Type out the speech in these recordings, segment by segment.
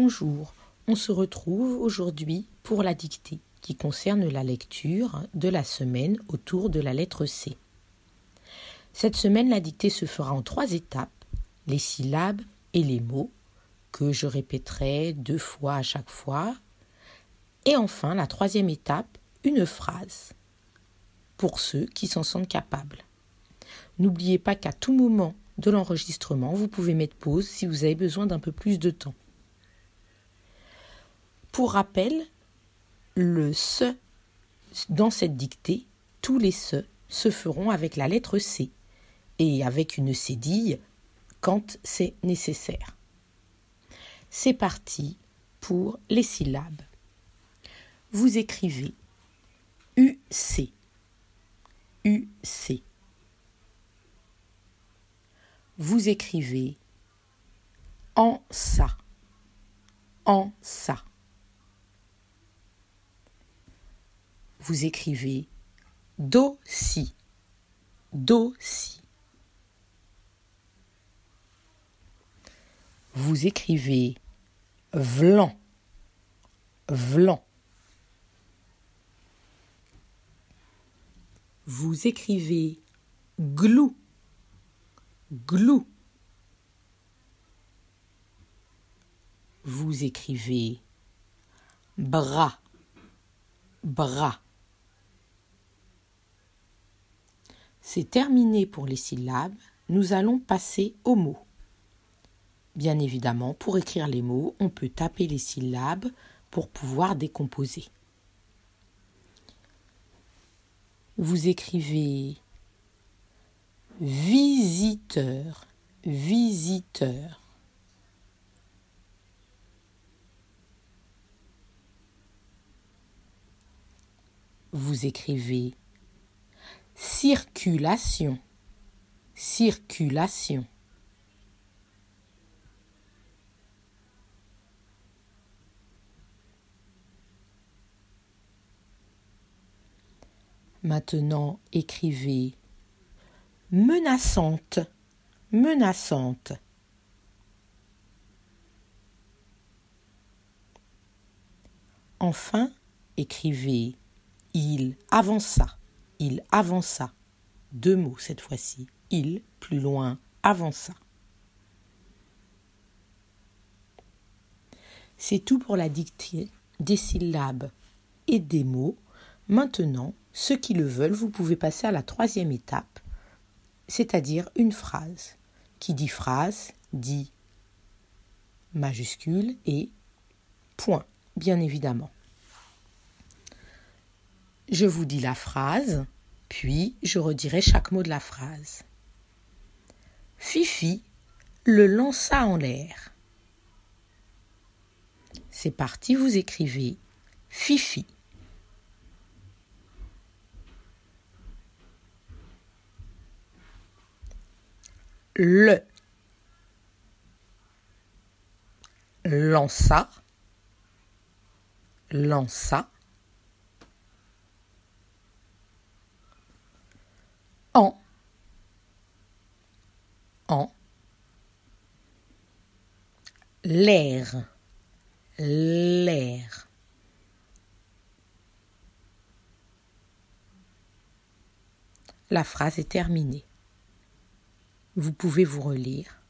Bonjour, on se retrouve aujourd'hui pour la dictée qui concerne la lecture de la semaine autour de la lettre C. Cette semaine, la dictée se fera en trois étapes, les syllabes et les mots, que je répéterai deux fois à chaque fois, et enfin la troisième étape, une phrase, pour ceux qui s'en sentent capables. N'oubliez pas qu'à tout moment de l'enregistrement, vous pouvez mettre pause si vous avez besoin d'un peu plus de temps. Pour rappel, le se dans cette dictée, tous les se se feront avec la lettre C et avec une cédille quand c'est nécessaire. C'est parti pour les syllabes. Vous écrivez UC. UC. Vous écrivez en ça. En ça. Vous écrivez do si, do si. Vous écrivez vlan, vlan. Vous écrivez glou, glou. Vous écrivez bras, bras. C'est terminé pour les syllabes, nous allons passer aux mots. Bien évidemment, pour écrire les mots, on peut taper les syllabes pour pouvoir décomposer. Vous écrivez visiteur, visiteur. Vous écrivez Circulation. Circulation. Maintenant, écrivez menaçante, menaçante. Enfin, écrivez il avança il avança. Deux mots cette fois-ci. Il, plus loin, avança. C'est tout pour la dictée des syllabes et des mots. Maintenant, ceux qui le veulent, vous pouvez passer à la troisième étape, c'est-à-dire une phrase. Qui dit phrase dit majuscule et point, bien évidemment. Je vous dis la phrase, puis je redirai chaque mot de la phrase. Fifi le lança en l'air. C'est parti, vous écrivez Fifi. Le lança lança en, en, l'air, l'air. La phrase est terminée. Vous pouvez vous relire.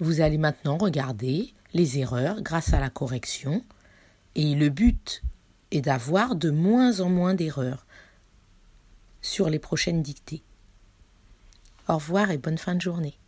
Vous allez maintenant regarder les erreurs grâce à la correction et le but est d'avoir de moins en moins d'erreurs sur les prochaines dictées. Au revoir et bonne fin de journée.